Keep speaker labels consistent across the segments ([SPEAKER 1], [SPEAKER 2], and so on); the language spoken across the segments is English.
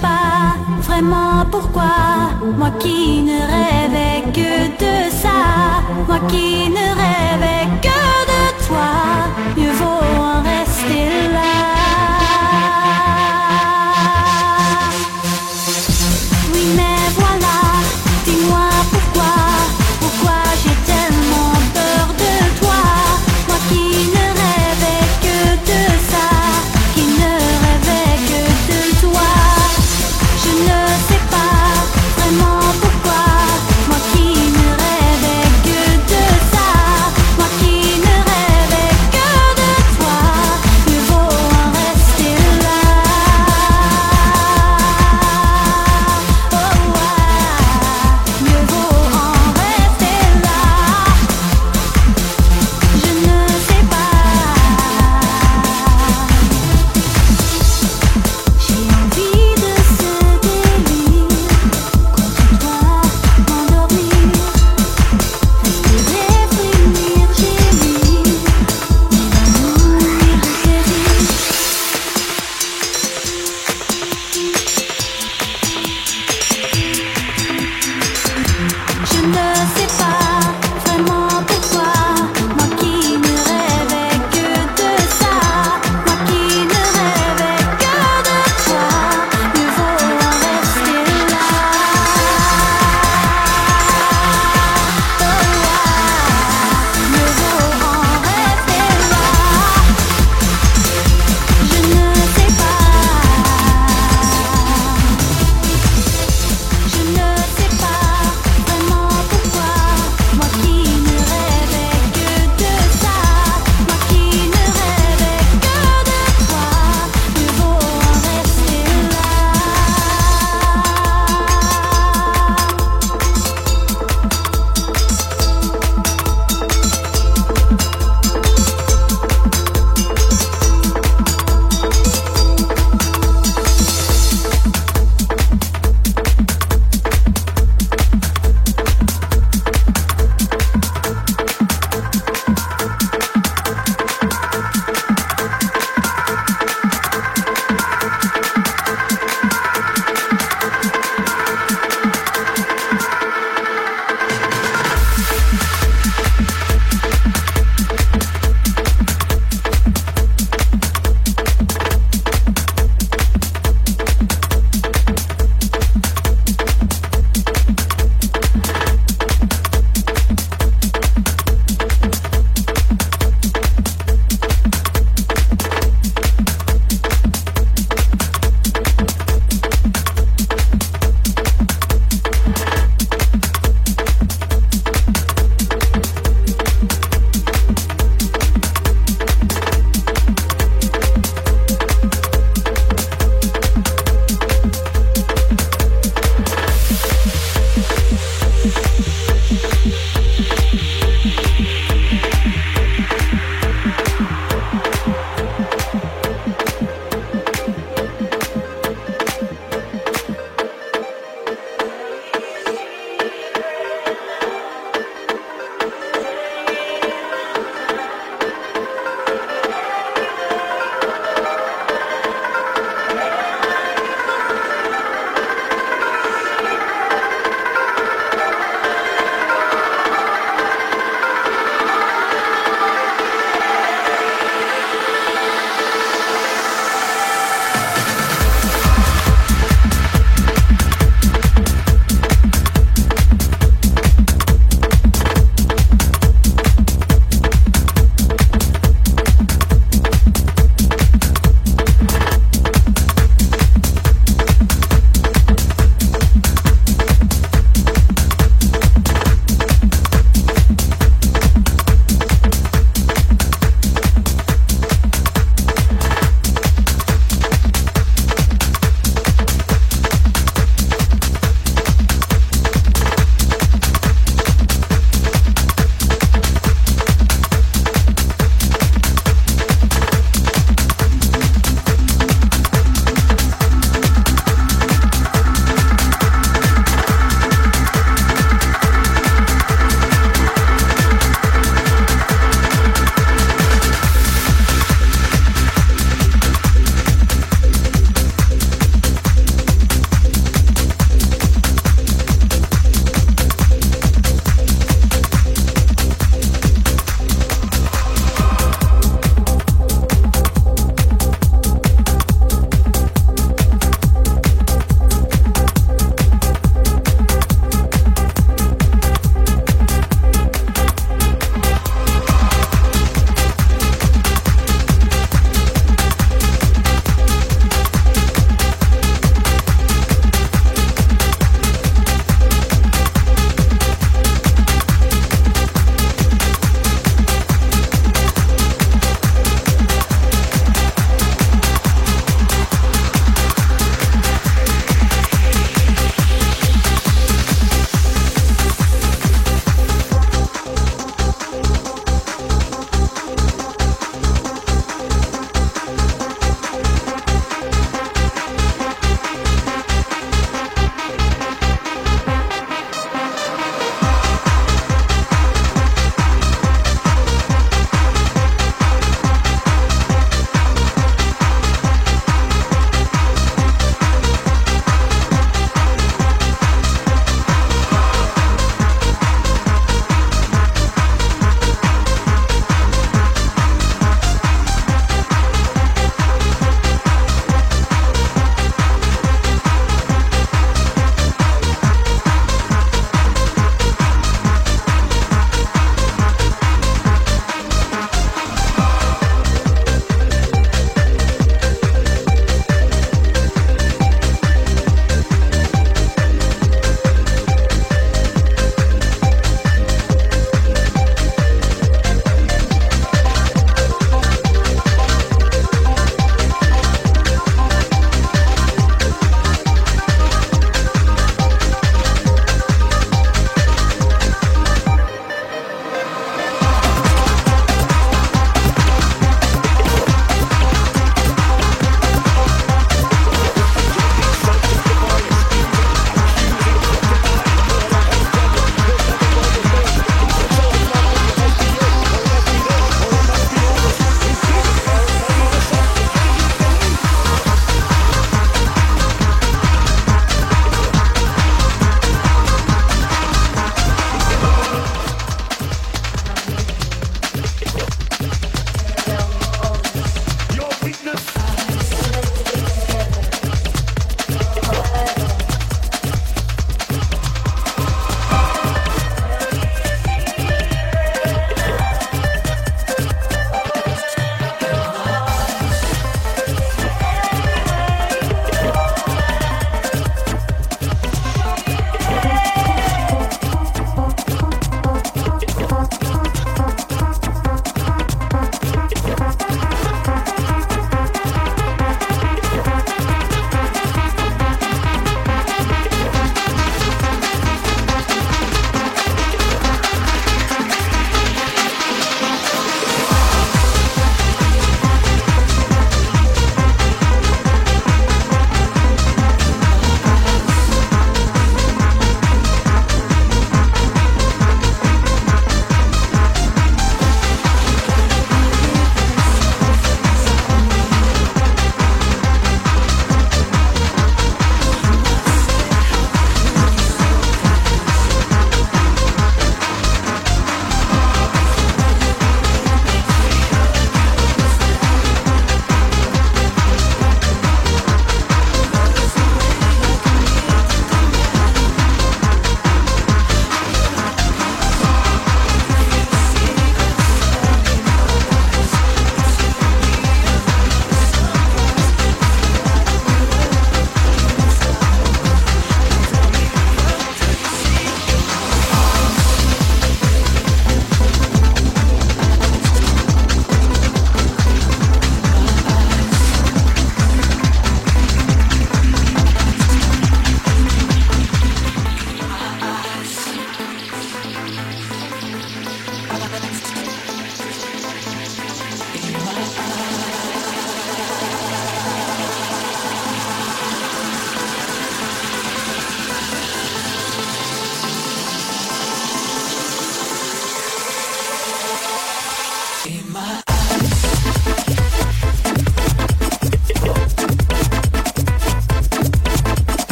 [SPEAKER 1] pas vraiment pourquoi Moi qui ne rêvais que de ça Moi qui ne rêvais que de toi Mieux vaut en rester là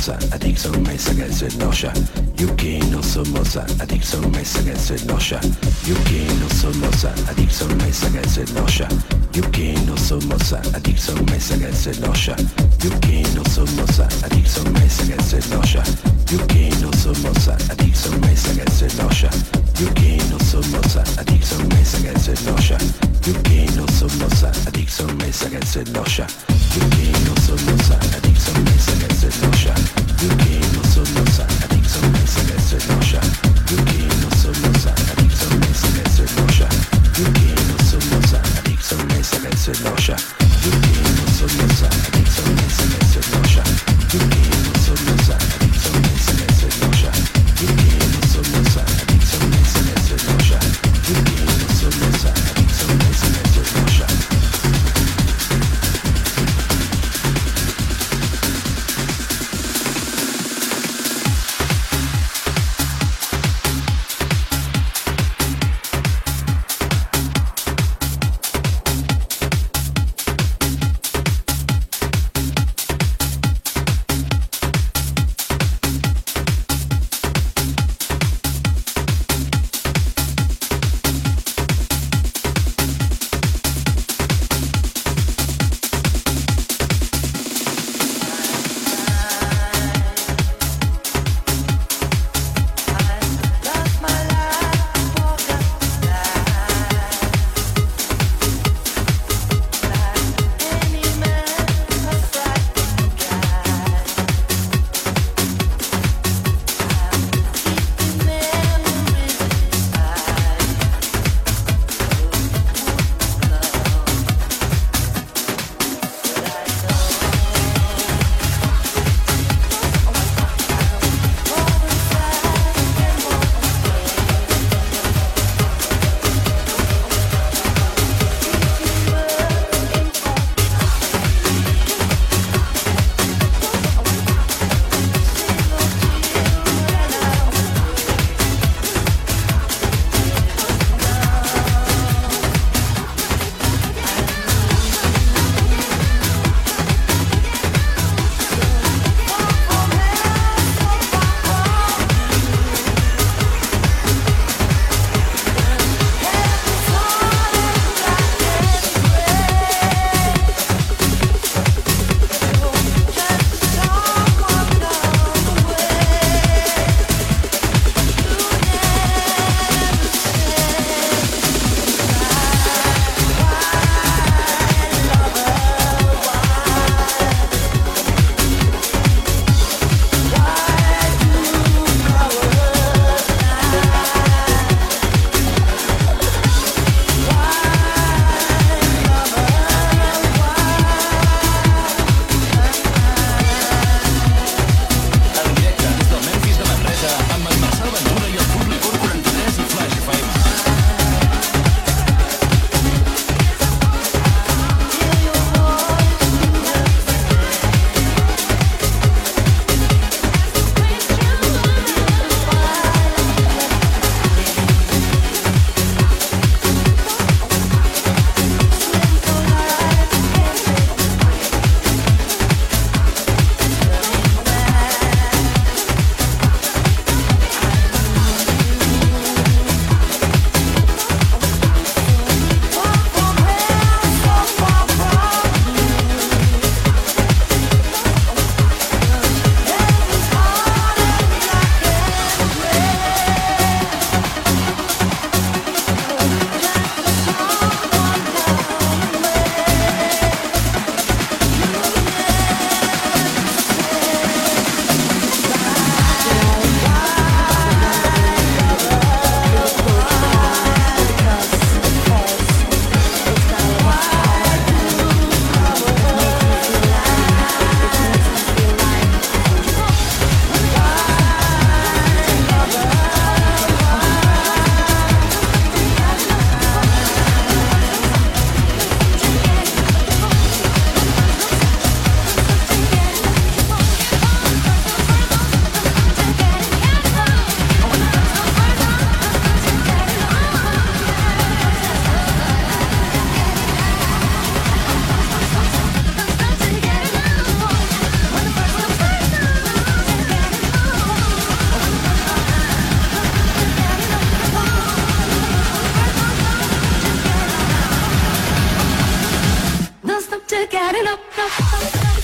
[SPEAKER 2] mossa, a tik są mesa gęsy nosia. Jukino są mossa, a tik są mesa gęsy nosia. Jukino są mossa, a tik są mesa gęsy nosia. Jukino są mossa, a tik są mesa gęsy nosia. Jukino są so a tik są mesa gęsy nosia. Jukino są mossa, a tik są mesa gęsy nosia. Jukino są mossa, a tik
[SPEAKER 3] są mesa gęsy nosia. Perché no sommossa, la Dixon messa che se loscia Perché non sommossa, la Dixon messa no se loscia Perché non sommossa, la Dixon messa che se loscia
[SPEAKER 4] up, up, up,